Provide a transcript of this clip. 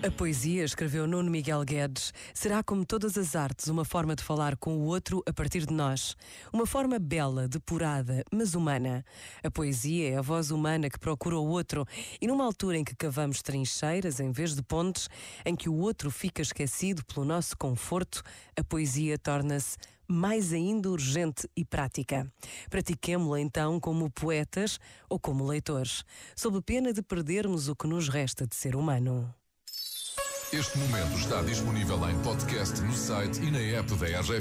A poesia, escreveu Nuno Miguel Guedes, será como todas as artes uma forma de falar com o outro a partir de nós. Uma forma bela, depurada, mas humana. A poesia é a voz humana que procura o outro e numa altura em que cavamos trincheiras em vez de pontes, em que o outro fica esquecido pelo nosso conforto, a poesia torna-se mais ainda urgente e prática. Pratiquemo-la então como poetas ou como leitores, sob pena de perdermos o que nos resta de ser humano. Este momento está disponível em podcast no site e na app da RGF.